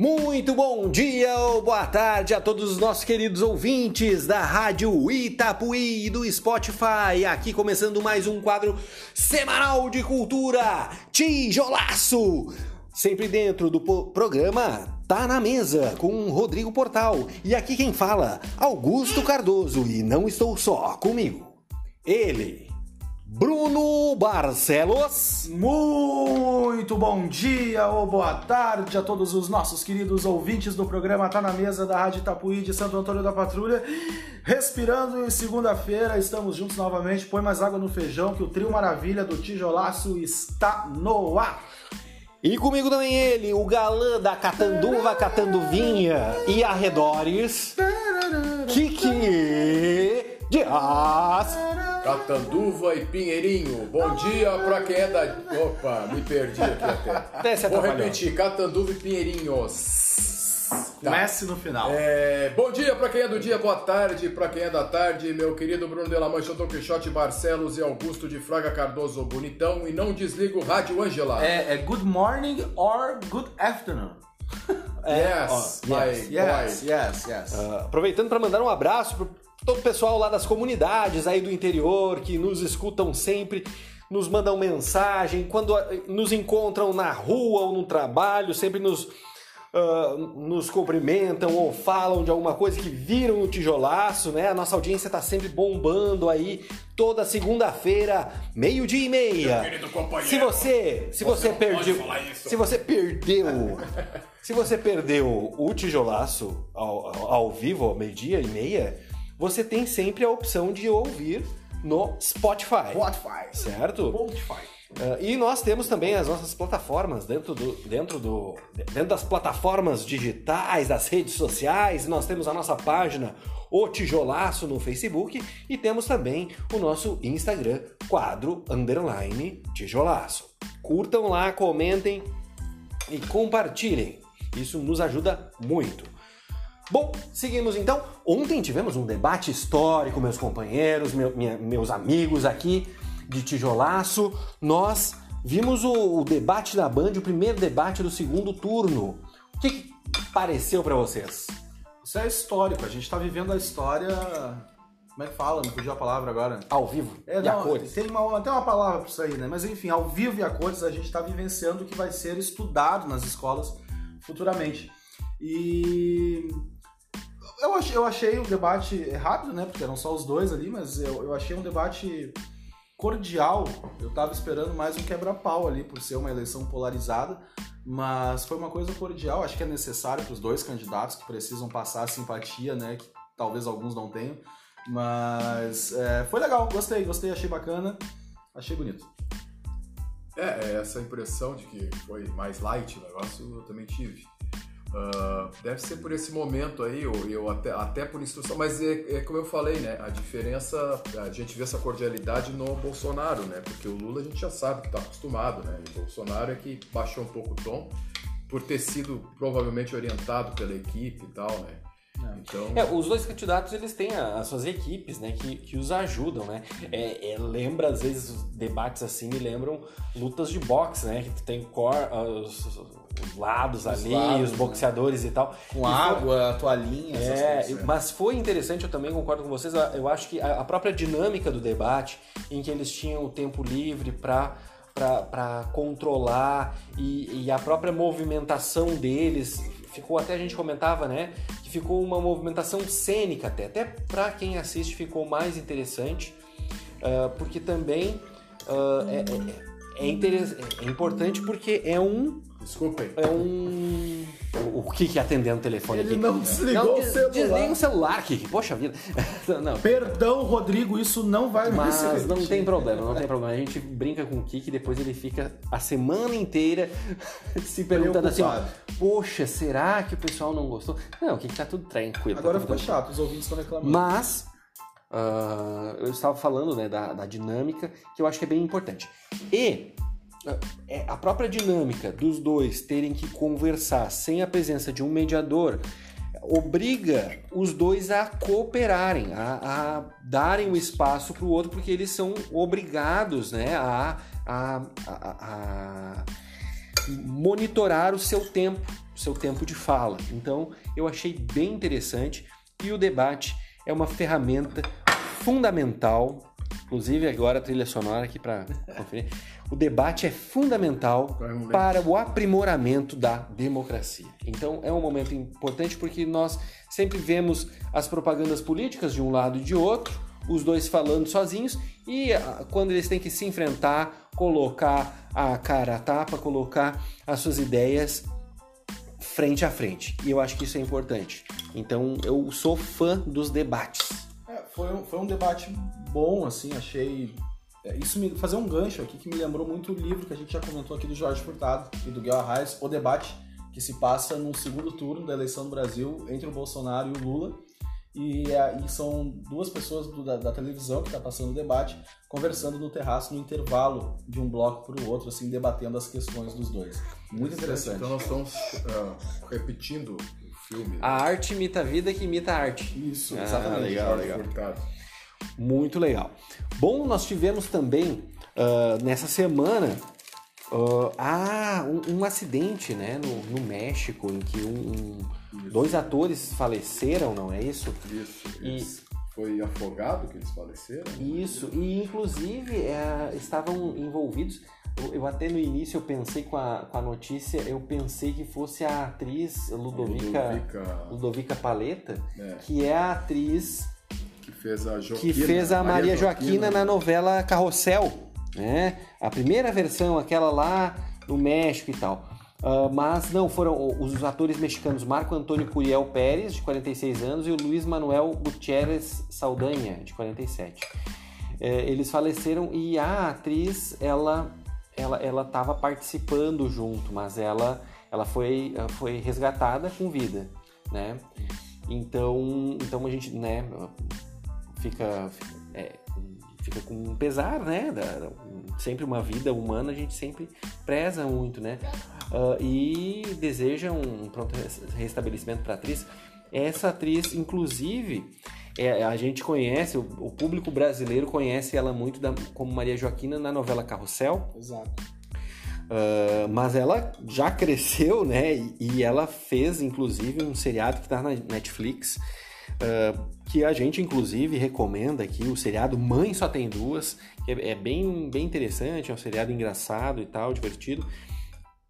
Muito bom dia ou boa tarde a todos os nossos queridos ouvintes da Rádio Itapuí e do Spotify. Aqui começando mais um quadro semanal de cultura, Tijolaço. Sempre dentro do programa Tá na Mesa com Rodrigo Portal. E aqui quem fala, Augusto Cardoso. E não estou só comigo. Ele, Bruno Barcelos. Muito bom dia ou boa tarde a todos os nossos queridos ouvintes do programa Tá na Mesa da Rádio Itapuí de Santo Antônio da Patrulha. Respirando em segunda-feira, estamos juntos novamente. Põe mais água no feijão que o trio maravilha do tijolaço está no ar. E comigo também ele, o galã da Catanduva, Catanduvinha e arredores, Kiki Dias. Catanduva e Pinheirinho. Bom dia pra quem é da. Opa, me perdi aqui até. Desce Vou repetir: Catanduva e Pinheirinhos. Tá. Messi no final. É, bom dia pra quem é do dia, boa tarde pra quem é da tarde, meu querido Bruno de la Mancha, Dom Quixote Barcelos e Augusto de Fraga Cardoso Bonitão. E não desliga o rádio, Angela. É, é good morning or good afternoon. É, yes, oh, yes, yes, yes, yes, uh, aproveitando para mandar um abraço pro todo o pessoal lá das comunidades aí do interior que nos escutam sempre, nos mandam mensagem, quando eh, nos encontram na rua ou no trabalho, sempre nos, uh, nos cumprimentam ou falam de alguma coisa que viram o tijolaço, né? A nossa audiência está sempre bombando aí toda segunda-feira, meio-dia e meia. Se você, se você, você perdeu, se você perdeu, se você perdeu o tijolaço ao, ao vivo, ao meio-dia e meia, você tem sempre a opção de ouvir no Spotify. Spotify. Certo? Spotify. Uh, e nós temos também as nossas plataformas dentro, do, dentro, do, dentro das plataformas digitais, das redes sociais. Nós temos a nossa página O Tijolaço no Facebook e temos também o nosso Instagram, quadro underline tijolaço. Curtam lá, comentem e compartilhem. Isso nos ajuda muito. Bom, seguimos então. Ontem tivemos um debate histórico, meus companheiros, meu, minha, meus amigos aqui de tijolaço. Nós vimos o, o, debate da Band, o primeiro debate do segundo turno. O que, que pareceu para vocês? Isso é histórico. A gente está vivendo a história. Como é que fala? Não podia a palavra agora. Ao vivo. É, e não, a cores. Tem uma, tem uma palavra para isso aí, né? Mas enfim, ao vivo e a cores a gente está vivenciando o que vai ser estudado nas escolas futuramente. E eu achei, eu achei o debate rápido, né? Porque eram só os dois ali, mas eu, eu achei um debate cordial. Eu tava esperando mais um quebra-pau ali, por ser uma eleição polarizada, mas foi uma coisa cordial. Acho que é necessário para os dois candidatos que precisam passar a simpatia, né? Que talvez alguns não tenham. Mas é, foi legal, gostei, gostei, achei bacana, achei bonito. É, é, essa impressão de que foi mais light o negócio eu também tive. Uh, deve ser por esse momento aí, ou eu até, até por instrução, mas é, é, como eu falei, né? A diferença, a gente vê essa cordialidade no Bolsonaro, né? Porque o Lula a gente já sabe que está acostumado, né? E o Bolsonaro é que baixou um pouco o tom por ter sido provavelmente orientado pela equipe e tal, né? É. Então... É, os dois candidatos eles têm as suas equipes, né, que, que os ajudam, né? É, é, lembra às vezes debates assim me lembram lutas de boxe, né? Que tem cor, os, os lados os ali, lados, os boxeadores né? e tal. Com e água, foi... toalhinha, é, coisas, Mas foi interessante, eu também concordo com vocês. Eu acho que a, a própria dinâmica do debate, em que eles tinham o tempo livre para para controlar e, e, a própria movimentação deles ficou até a gente comentava né que ficou uma movimentação cênica até até para quem assiste ficou mais interessante uh, porque também uh, é, é, é, é importante porque é um Desculpem. É um. O que que é atendendo o telefone Ele aqui? não desligou não, o celular. Desliga o celular, Kiki. Poxa vida. não. Perdão, Rodrigo, isso não vai mais. Mas não tem problema, não tem problema. A gente brinca com o Kiki e depois ele fica a semana inteira se perguntando assim: ó, poxa, será que o pessoal não gostou? Não, o Kiki tá tudo tranquilo. Tá Agora tá ficou chato, os ouvintes estão reclamando. Mas. Uh, eu estava falando né, da, da dinâmica que eu acho que é bem importante. E é, a própria dinâmica dos dois terem que conversar sem a presença de um mediador obriga os dois a cooperarem, a, a darem o espaço para o outro, porque eles são obrigados né, a, a, a, monitorar o seu tempo, o seu tempo de fala. Então, eu achei bem interessante e o debate é uma ferramenta fundamental. Inclusive, agora a trilha sonora aqui para conferir. O debate é fundamental para o aprimoramento da democracia. Então, é um momento importante porque nós sempre vemos as propagandas políticas de um lado e de outro, os dois falando sozinhos, e ah, quando eles têm que se enfrentar, colocar a cara a tapa, colocar as suas ideias frente a frente. E eu acho que isso é importante. Então, eu sou fã dos debates. É, foi, um, foi um debate bom, assim, achei. É, isso me fazer um gancho aqui que me lembrou muito o livro que a gente já comentou aqui do Jorge Furtado e do Guel Arraes, O Debate, que se passa no segundo turno da eleição do Brasil entre o Bolsonaro e o Lula. E, é, e são duas pessoas do, da, da, televisão que está passando o debate conversando no terraço no intervalo de um bloco para o outro, assim, debatendo as questões dos dois. Muito interessante. Então nós estamos uh, repetindo filme. A arte imita a vida que imita a arte. Isso, ah, exatamente. Legal, legal. Muito legal. Bom, nós tivemos também uh, nessa semana uh, ah, um, um, acidente né, no, no, México em que um, dois atores faleceram, não é isso? Isso. E, foi afogado que eles faleceram? Isso, e inclusive é, estavam envolvidos eu até no início eu pensei com a, com a notícia, eu pensei que fosse a atriz Ludovica, Ludovica... Ludovica Paleta, é. que é a atriz que fez a, Joaquina, que fez a Maria, Maria Joaquina, Joaquina na novela Carrossel, né? A primeira versão, aquela lá no México e tal. Uh, mas não, foram os atores mexicanos Marco Antônio Curiel Pérez, de 46 anos, e o Luiz Manuel Gutierrez Saldanha, de 47. É, eles faleceram e a atriz, ela ela ela estava participando junto, mas ela ela foi foi resgatada com vida, né? Então então a gente né fica é, fica com um pesar, né? Da, sempre uma vida humana a gente sempre preza muito, né? Uh, e deseja um pronto restabelecimento para a atriz. Essa atriz, inclusive, é, a gente conhece, o, o, público brasileiro conhece ela muito da, como Maria Joaquina na novela Carrossel. Exato. Uh, mas ela já cresceu, né? E, e, ela fez, inclusive, um seriado que está na Netflix, uh, que a gente, inclusive, recomenda aqui, o seriado Mãe Só Tem Duas, que é, é bem, bem interessante, é um seriado engraçado e tal, divertido.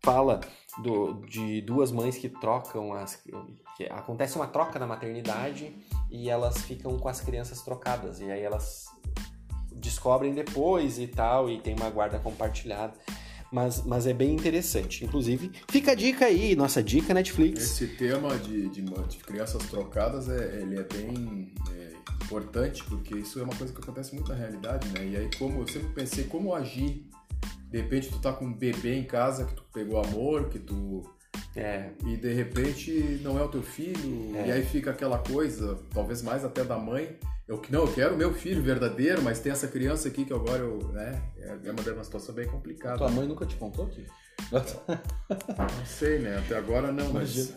Fala do, de duas mães que trocam as. Que acontece uma troca na maternidade e elas ficam com as crianças trocadas. E aí elas descobrem depois e tal, e tem uma guarda compartilhada. Mas, mas é bem interessante. Inclusive, fica a dica aí, nossa dica Netflix. Esse tema de, de, de crianças trocadas é, ele é bem é, importante, porque isso é uma coisa que acontece muito na realidade, né? E aí, como eu sempre pensei, como agir de repente tu tá com um bebê em casa que tu pegou amor, que tu. É. E de repente não é o teu filho, é. e aí fica aquela coisa, talvez mais até da mãe. Eu que não, eu quero meu filho verdadeiro, mas tem essa criança aqui que agora eu, né? É uma, uma situação bem complicada. Tua mãe nunca te contou aqui? Não sei, né? Até agora não, mas.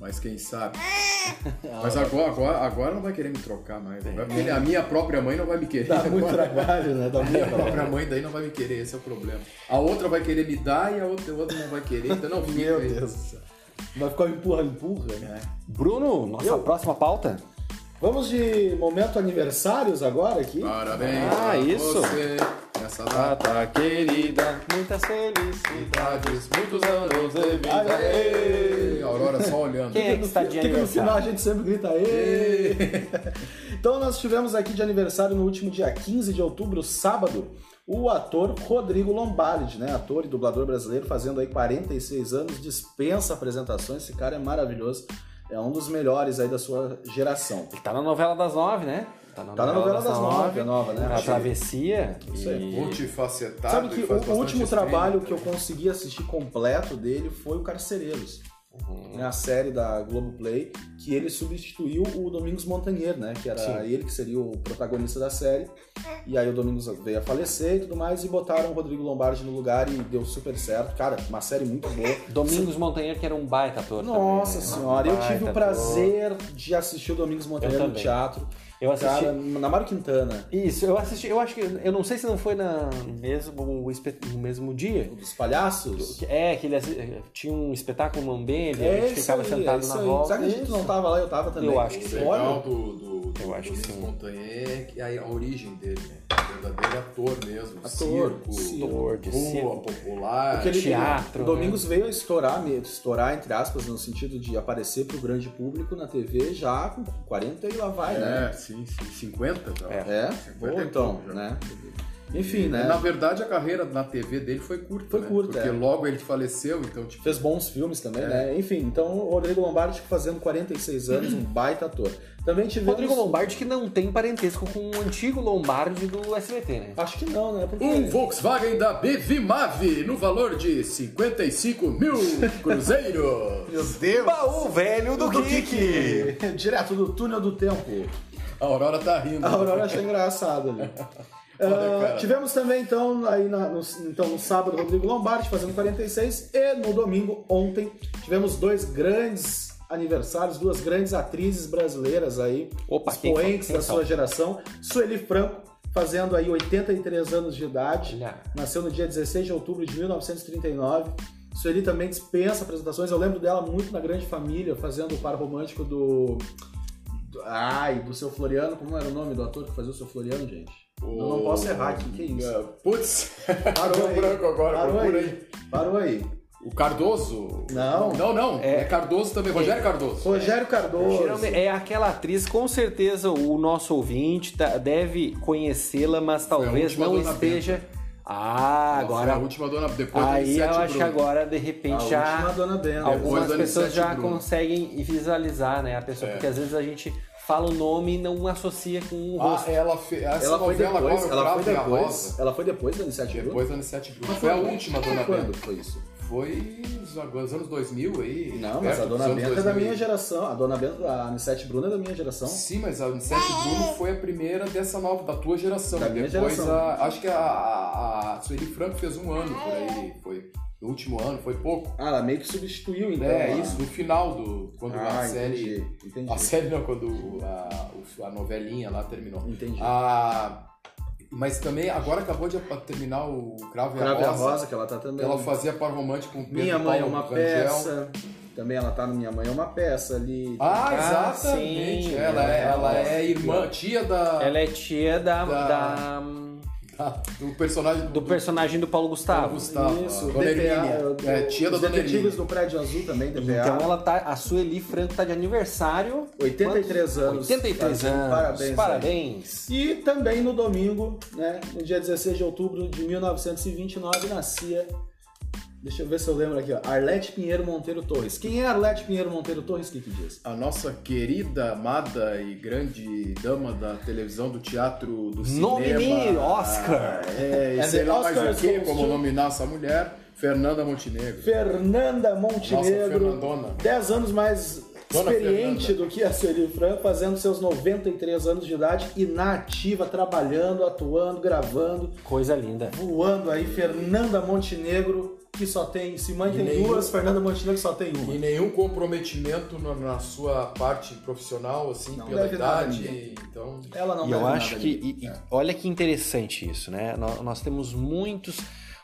Mas quem sabe? Mas agora, agora, agora não vai querer me trocar mais. Né? Porque a minha própria mãe não vai me querer. Dá muito trabalho, né? Dá a minha própria mãe daí não vai me querer, esse é o problema. A outra vai querer me dar e a outra, a outra não vai querer. Então não fica Meu Deus do céu. Vai ficar empurra, empurra, né? Bruno, nossa Eu? próxima pauta. Vamos de momento aniversários agora aqui? Parabéns ah, isso. você nessa data querida. Muitas felicidades, muitos anos de vida. Aê! Aurora só olhando. Quem é que está de aniversário? no final a gente sempre grita Aê! então nós tivemos aqui de aniversário no último dia 15 de outubro, sábado, o ator Rodrigo Lombardi, né? Ator e dublador brasileiro, fazendo aí 46 anos, dispensa apresentações, esse cara é maravilhoso é um dos melhores aí da sua geração. Ele tá na novela das nove, né? Tá na, tá novela, na novela das, das nove, a nova, né? A Travessia. Isso aí. E... Multifacetado. Sabe que o último trabalho que eu consegui assistir completo dele foi o Carcereiros. Uhum. a série da Globoplay, que ele substituiu o Domingos Montanher, né? Que era Sim. ele que seria o protagonista da série. E aí o Domingos veio a falecer e tudo mais, e botaram o Rodrigo Lombardi no lugar e deu super certo. Cara, uma série muito boa. Domingos Montanher, que era um baita ator Nossa também, né? senhora, um eu tive o prazer ator. de assistir o Domingos Montanher no teatro. Eu assisti. Cara, na Mário Quintana. Isso, eu assisti, eu acho que. Eu não sei se não foi na mesmo, no mesmo dia. Dos palhaços. É, que ele tinha um espetáculo no Ambembe, a É gente ficava aí, sentado é na aí. volta. Sabe que a gente não tava lá, eu tava também. Eu acho que O sim. legal do, do, do Eu acho que sim. Montanhê é a, a origem dele, né? O verdadeiro ator mesmo. Ator, circo. Ator de rua, circo. popular. Porque ele, teatro, o Domingos veio a estourar, estourar, entre aspas, no sentido de aparecer pro grande público na TV já com 40 e lá vai, É, né? Sim, sim. 50 já. É. É, 50 boa e então, já. né? Enfim, né? Na verdade, a carreira na TV dele foi curta. Foi né? curta, Porque é. logo ele faleceu, então, tipo. Fez bons filmes também, É. né? Enfim, então o Rodrigo Lombardi fazendo 46 anos, um baita ator. Também tivemos... Rodrigo Lombardi que não tem parentesco com o antigo Lombardi do SBT, né? Acho que não, né? Porque... Um Volkswagen da Bevimave no valor de 55 mil cruzeiros. Meu Deus! Baú velho do, Do Kiki! Kiki! Direto do túnel do tempo. A Aurora tá rindo. A Aurora achou engraçado ali. Cara. tivemos também, então, aí na- no, então, no sábado, Rodrigo Lombardi fazendo 46 e no domingo, ontem, tivemos dois grandes aniversários, duas grandes atrizes brasileiras aí, Opa, quem expoentes da sua geração. Sueli Franco, fazendo aí 83 anos de idade, Olha. nasceu no dia 16 de outubro de 1939. Sueli também dispensa apresentações, eu lembro dela muito na Grande Família, fazendo o par romântico do... do- Ai, do seu Floriano, como era o nome do ator que fazia o seu Floriano, gente? Eu não posso errar aqui, que isso? Ah, Putz, Parou aí. branco agora, Parou procura aí. aí. Parou aí. O Cardoso? Não. Não, não. É. É, Cardoso também. Rogério Cardoso. Rogério Cardoso. Geralmente é aquela atriz, com certeza o nosso ouvinte tá- deve conhecê-la, mas talvez não esteja. Ah, Ela foi agora. A última dona. Depois do Aí eu acho que agora, de A repente, última já. Algumas pessoas já Bruno. conseguem visualizar, né? A pessoa, É. porque às vezes a gente fala o nome e não associa com o Ah, rosto. ela fez. Essa Ela foi depois, agora, ela foi depois, ela foi depois da Anicete Bruno? Depois da Anicete Bruno. Mas Foi a última Dona Quando Benta. foi isso? Foi nos anos 2000 aí. Não, mas a Dona Benta é da 2000. minha geração. A Dona Benta, a Anicete Bruno é da minha geração. Sim, mas a Anicete Bruno foi a primeira dessa nova, da tua geração. Da minha Depois geração. a. Acho que a, a, a Sueli Franco fez um ano por aí. Foi no último ano, foi pouco. Ah, ela meio que substituiu, então. É, isso, no final do. Quando Ah, a série. entendi, entendi. A série não, quando a, a novelinha lá terminou. Entendi. A, mas também, agora acabou de terminar o Cravo, Crave e a a Rosa. Rosa, que ela tá também. Ela fazia par romântico com o Pedro Minha Mãe é Paulo uma Rangel. peça. Também ela tá no Minha Mãe é uma peça ali. Ah, Ah, exatamente. sim. ela, é, ela é Nossa, irmã, tia da, Ela é tia da, Da- da- do personagem do personagem do Paulo Gustavo. Gustavo. Isso, Dona. DPA, É, tia da os Dona Detetives do Prédio Azul também, DPA. Então ela tá. A Sueli Franco tá de aniversário. 83 Quantos? anos. 83 Tá, anos. parabéns, Parabéns. E também no domingo, né, no dia 16 de outubro de 1929, nascia. Deixa eu ver se eu lembro aqui, ó. Arlete Pinheiro Monteiro Torres. Quem é Arlete Pinheiro Monteiro Torres? O que, que diz? A nossa querida, amada e grande dama da televisão, do teatro, do cinema. Nomine Oscar. É, e And sei lá mais o que, goes como nominar essa mulher, Fernanda Montenegro. Fernanda Montenegro. Fernandona. 10 anos mais Dona experiente Fernanda. do que a Sueli Franco, fazendo seus 93 anos de idade e na ativa, trabalhando, atuando, gravando, Coisa linda. voando aí. Fernanda Montenegro, que só tem. Se mãe E tem nenhum- duas, Fernanda Montenegro só tem uma. E nenhum comprometimento na, na sua parte profissional, assim, Não pela deve nada a idade. Então, Ela não E eu acho que. e- e olha que interessante isso, né? Nó- Nós, temos muitos,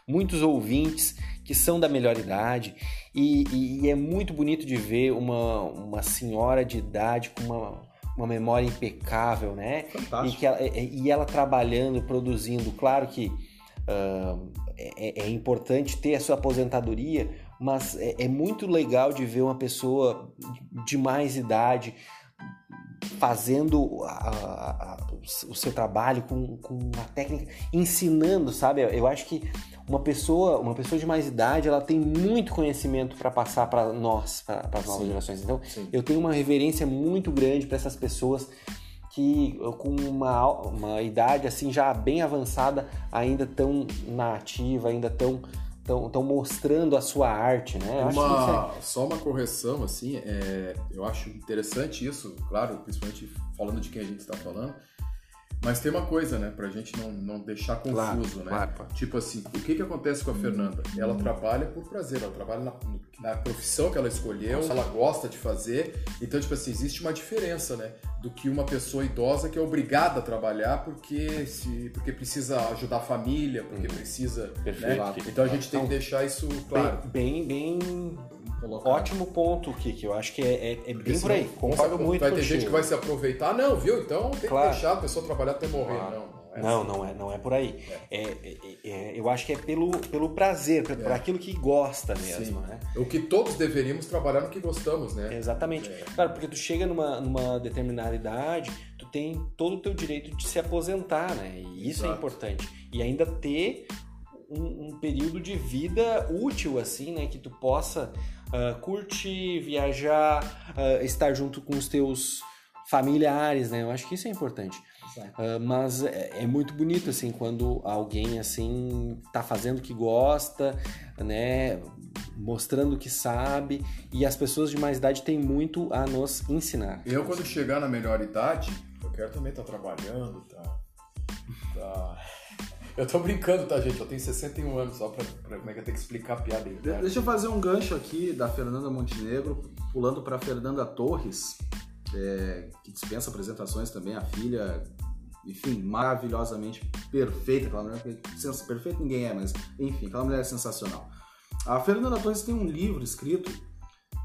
muitos ouvintes que são da melhor idade e, e- e é muito bonito de ver uma, uma senhora de idade com uma, uma memória impecável, né? E, Fantástico. que ela, e- e ela trabalhando, produzindo. Claro que ah, é, é importante ter a sua aposentadoria, mas é, é muito legal de ver uma pessoa de mais idade fazendo a- a- o seu trabalho com, com uma técnica, ensinando, sabe? Eu acho que uma pessoa, uma pessoa de mais idade, ela tem muito conhecimento para passar para nós, para as novas gerações. Então, Sim. eu tenho uma reverência muito grande para essas pessoas que com uma, uma idade assim já bem avançada ainda estão na ativa, ainda tão, tão mostrando a sua arte, né? Isso é- uma, só uma correção, assim, é, eu acho interessante isso, claro, principalmente falando de quem a gente está falando. Mas tem uma coisa, né, pra gente não, não deixar confuso, Claro, né? claro, claro. Tipo assim, o que que acontece com a Fernanda? Ela trabalha por prazer, ela trabalha na, na profissão que ela escolheu, ela gosta de fazer. Então, tipo assim, existe uma diferença, né? Do que uma pessoa idosa que é obrigada a trabalhar porque, se, porque precisa ajudar a família, porque precisa. Uhum. Perfeito. Né? Então a gente tem que deixar isso claro. Bem, bem, bem Colocado. ótimo ponto, Kiki. Eu acho que é, é, é bem por aí. Concordo vai- muito Vai ter contigo. gente que vai se aproveitar. Não, viu? Então tem Claro. que deixar a pessoa trabalhar até morrer. Claro. Não, não é Não, assim. não é, não é por aí. É, é- é- eu acho que é pelo, pelo prazer, por, por aquilo que gosta mesmo, Sim. né? O que todos deveríamos trabalhar no que gostamos, né? Exatamente. É. Claro, porque tu chega numa, numa determinada idade, tu tem todo o teu direito de se aposentar, né? E isso é Exato. importante. E ainda ter um, um período de vida útil, assim, né? Que tu possa ah, curtir, viajar, ah, estar junto com os teus familiares, né? Eu acho que isso é importante. Ah, mas é, é muito bonito, assim, quando alguém, assim, tá fazendo o que gosta, né? Mostrando o que sabe. E as pessoas de mais idade têm muito a nos ensinar. Eu, quando chegar na melhor idade, eu quero também estar trabalhando, tá? tá... Eu tô brincando, tá, gente? Eu tenho 61 anos, só pra, pra como é que eu tenho que explicar a piada aí. De-? Deixa eu fazer um gancho aqui da Fernanda Montenegro, pulando para Fernanda Torres, é, que dispensa apresentações também, a filha, enfim, maravilhosamente perfeita. Aquela mulher, perfeita ninguém é, mas enfim, aquela mulher é sensacional. A Fernanda Torres tem um livro escrito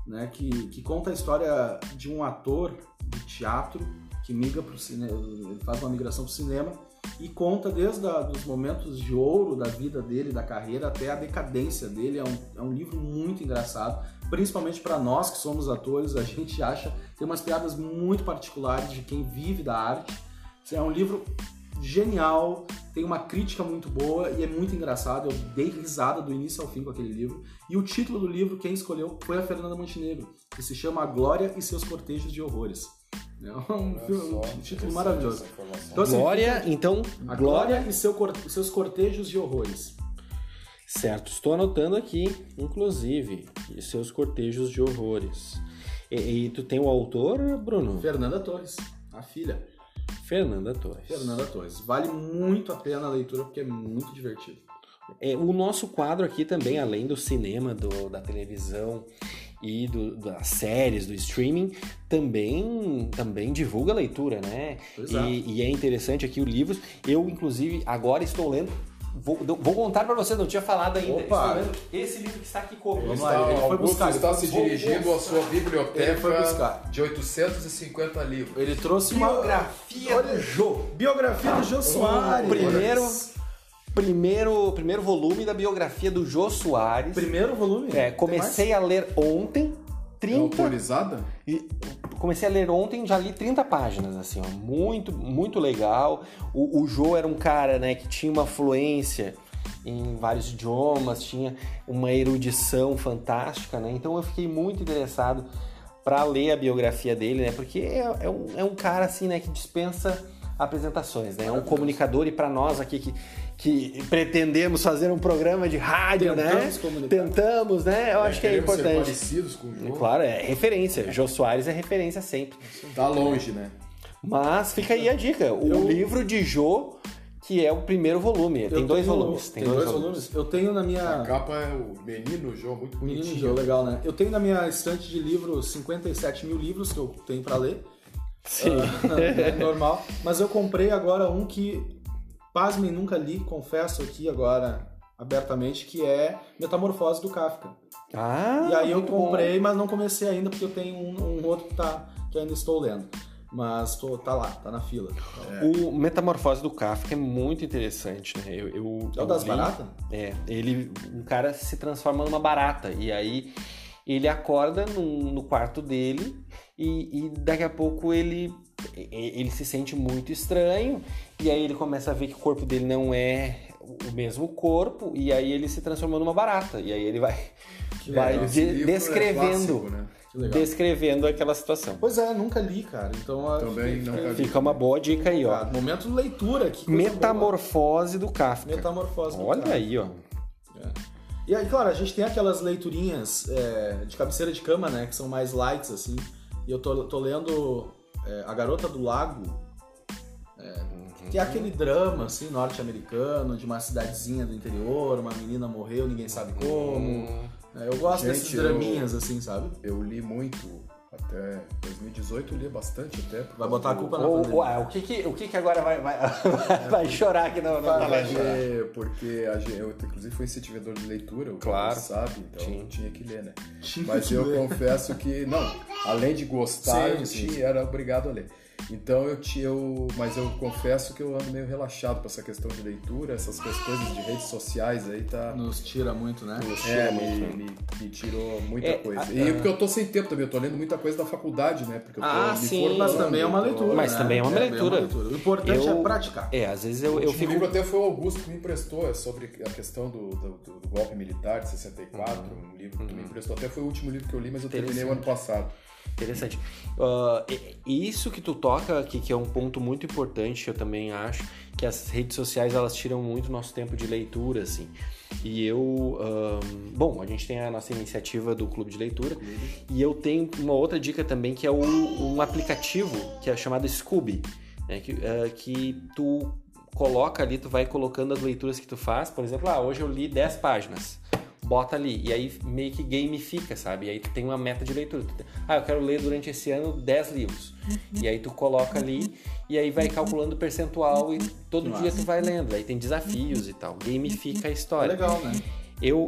né, que, que conta a história de um ator de teatro que migra para o cinema, faz uma migração para o cinema e conta desde a, dos momentos de ouro da vida dele, da carreira, até a decadência dele. É um, é um livro muito engraçado, principalmente para nós que somos atores, a gente acha tem umas piadas muito particulares de quem vive da arte. É um livro genial, tem uma crítica muito boa e é muito engraçado. Eu dei risada do início ao fim com aquele livro. E o título do livro, quem escolheu foi a Fernanda Montenegro, que se chama A Glória e seus Cortejos de Horrores. É um, filme- um título maravilhoso. Então, assim, Glória, então, A glória. Glória e seu seus cortejos de horrores. Certo, estou anotando aqui, inclusive, e seus cortejos de horrores. E, e tu tem o autor, Bruno? Fernanda Torres, a filha. Fernanda Torres. Fernanda Torres. Vale muito a pena a leitura porque é muito divertido. É, o nosso quadro aqui também, além do cinema, do- da televisão e do- das séries, do streaming, também, também divulga a leitura, né? É. E, e é interessante aqui o livro. Eu, inclusive, agora estou lendo. Vou, vou contar para você, não tinha falado ainda. Opa! Esse livro que está aqui comigo. Está, lá, ele foi Augusto buscar, ele está se dirigindo à sua biblioteca Ele foi buscar. de 850 livros. Ele trouxe uma Biografia do Jô. biografia do Jô Soares. Primeiro, primeiro, primeiro volume da biografia do Jô Soares. Primeiro volume? É, comecei a ler ontem, É 30 autorizada? E comecei a ler ontem, já li 30 páginas, assim, ó, muito, muito legal. O, o Jô era um cara, né, que tinha uma fluência em vários idiomas, tinha uma erudição fantástica, né? Então eu fiquei muito interessado para ler a biografia dele, né? Porque é, é um, é um cara, assim, né, que dispensa apresentações, né? É um comunicador e para nós aqui que, que pretendemos fazer um programa de rádio, né? Tentamos comunicar. Tentamos, né? Eu acho que é queremos ser importante. parecidos com o jogo. Claro, é referência. Jô Soares é referência sempre. Tá longe, né? Mas fica aí a dica. O Eu- livro de Jô, que é o primeiro volume. Tem dois tenho- volumes. Tem, dois, volumes. Eu tenho na minha. A capa é o menino João, muito Menino bonitinho. Jô, legal, né? Eu tenho na minha estante de livros 57 mil livros que eu tenho pra ler. Sim. é normal. Mas eu comprei agora um que, pasmem, nunca li, confesso aqui agora abertamente, que é Metamorfose do Kafka. Ah, e aí eu muito bom. comprei, mas não comecei ainda porque eu tenho um, um outro que, tá, que ainda estou lendo. Mas tô, tá lá, tá na fila. O Metamorfose do Kafka é muito interessante, né? Eu, eu, É o das baratas? É, ele, um cara se transforma numa barata e aí ele acorda num- no quarto dele e, e daqui a pouco ele ele se sente muito estranho e aí ele começa a ver que o corpo dele não é o mesmo corpo e aí ele se transforma numa barata e aí ele vai vai de- é descrevendo clássico, né? Que legal. descrevendo aquela situação. Pois é, nunca li, cara. Então Também fiquei- nunca fiquei- Fica uma boa dica aí, ó. Ah, Momento de leitura aqui. Metamorfose do boa. Kafka. Metamorfose. do Olha Kafka. aí, ó. E aí, claro, a gente tem aquelas leiturinhas é, de cabeceira de cama, né? Que são mais lights, assim. E eu tô, tô lendo é, A Garota do Lago. Que é aquele drama, assim, norte-americano, de uma cidadezinha do interior, uma menina morreu, ninguém sabe como. É, Eu gosto Gente, desses eu- draminhas, assim, sabe? Eu li muito, até 2018 eu li bastante até. Vai botar a do- culpa na Ou, pandemia. ué, o que que, o que que agora vai, vai, vai chorar aqui no, no? Porque, porque a gente, eu, inclusive, fui incentivador de leitura, o Claro. Sabe, então eu tinha que ler, né? Tinha Mas eu ler. confesso que, não, além de gostar, Sim, eu sim, tinha, era obrigado a ler. Então eu tinha, eu, mas eu confesso que eu ando meio relaxado com essa questão de leitura, essas coisas de redes sociais aí tá. Nos tira muito, né? É, me, me, me tirou muita É, coisa. a- E porque eu tô sem tempo também, eu tô lendo muita coisa da faculdade, né? Porque eu tô Ah, me sim. formando, Mas também é uma leitura. Mas né? também é uma leitura. O importante Eu- é praticar. É, às vezes eu, O eu fico. livro até foi o Augusto que me emprestou, é sobre a questão do, do, do- golpe militar de 64, Uhum. um livro que me emprestou. Até foi o último livro que eu li, mas eu terminei o ano passado. Interessante. E isso que tu toca aqui, que é um ponto muito importante, eu também acho, que as redes sociais elas tiram muito nosso tempo de leitura, assim. E eu. ahn, bom, a gente tem a nossa iniciativa do Clube de Leitura. E eu tenho uma outra dica também, que é o- um aplicativo que é chamado Scooby, né, que, ah, que tu coloca ali, tu vai colocando as leituras que tu faz. Por exemplo, ah, hoje eu li 10 páginas. Bota ali, e aí meio que gamifica, sabe? E aí tu tem uma meta de leitura. Ah, eu quero ler durante esse ano 10 livros. E aí tu coloca ali, e aí vai calculando o percentual e todo Que dia tu vai lendo. Aí tem desafios e tal. Gamifica a É história. legal, né? Eu,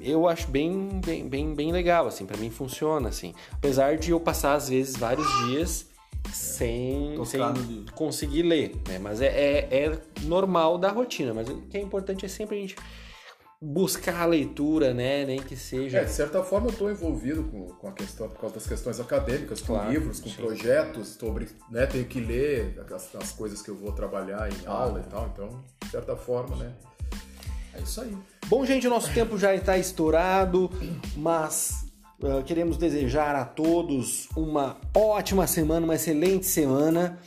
eu acho bem, bem, bem, bem legal, assim, para mim funciona, assim. Apesar de eu passar, às vezes, vários dias sem, sem conseguir ler, né? Mas é, é, é normal da rotina, mas o que é importante é sempre a gente buscar a leitura, né? Nem que seja... É, de certa forma eu estou envolvido com, com a questão, por causa das questões acadêmicas, com Claro, livros, com sim. projetos, sobre, né, tenho que ler as, as coisas que eu vou trabalhar em aula e tal, então, de certa forma, né. É isso aí. Bom, gente, o nosso tempo já está estourado, mas ah, queremos desejar a todos uma ótima semana, uma excelente semana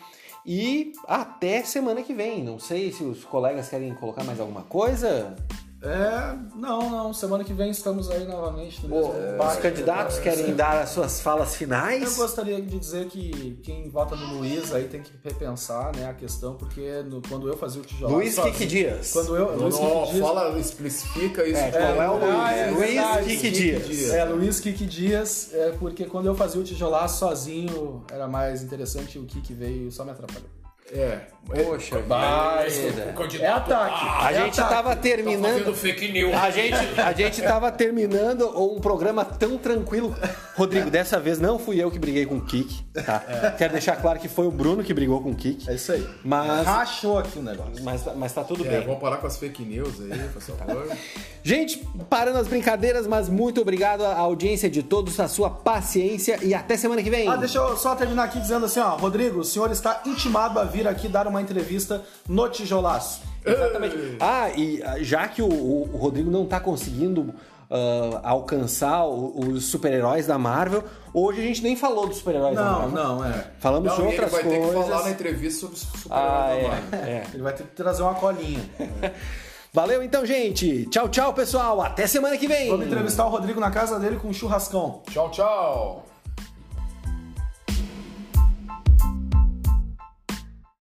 e até semana que vem. Não sei se os colegas querem colocar mais alguma coisa. É, não, não. Semana que vem estamos aí novamente no mesmo Os candidatos querem dar as suas falas Eu finais. gostaria de dizer que quem vota no Luiz aí tem que repensar né, a questão, porque no- quando eu fazia o tijolo. Luiz Kiki Dias. Quando eu. Não, Luiz não, Kiki Dias. fala, especifica isso. É, de qual novo. é o Luiz? Ah, é Luiz Kiki Kiki Dias. Dias. É, Luiz Kiki Dias, é porque quando eu fazia o tijolaço sozinho era mais interessante, o Kiki veio só me atrapalhou. É, Poxa Vai, vida. É ataque. A é gente ataque. tava terminando. fake news. A gente, a gente tava terminando um programa tão tranquilo. Rodrigo, dessa vez não fui eu que briguei com o Kik, tá? Quero deixar claro que foi o Bruno que brigou com o Kik. É isso aí. Mas, Rachou aqui o negócio. mas, mas tá tudo É, bem. vamos parar com as fake news aí, por favor. Gente, parando as brincadeiras, mas muito obrigado à audiência de todos, a sua paciência e até semana que vem. Ah, deixa eu só terminar aqui dizendo assim, ó, Rodrigo, o senhor está intimado a vir aqui dar uma entrevista no tijolaço. Exatamente. Ah, e ah, já que o, o- Rodrigo não tá conseguindo ah, alcançar os super-heróis da Marvel, hoje a gente nem falou dos super-heróis da Não, Marvel. não, é. Falamos de Não, e ele outras vai ter que coisas. falar na entrevista sobre os super Ah, da é, Marvel. é. Ele vai ter que trazer uma colinha. Valeu então, gente. Tchau, tchau, pessoal. Até semana que vem. Vamos entrevistar o Rodrigo na casa dele com um churrascão. Tchau, tchau.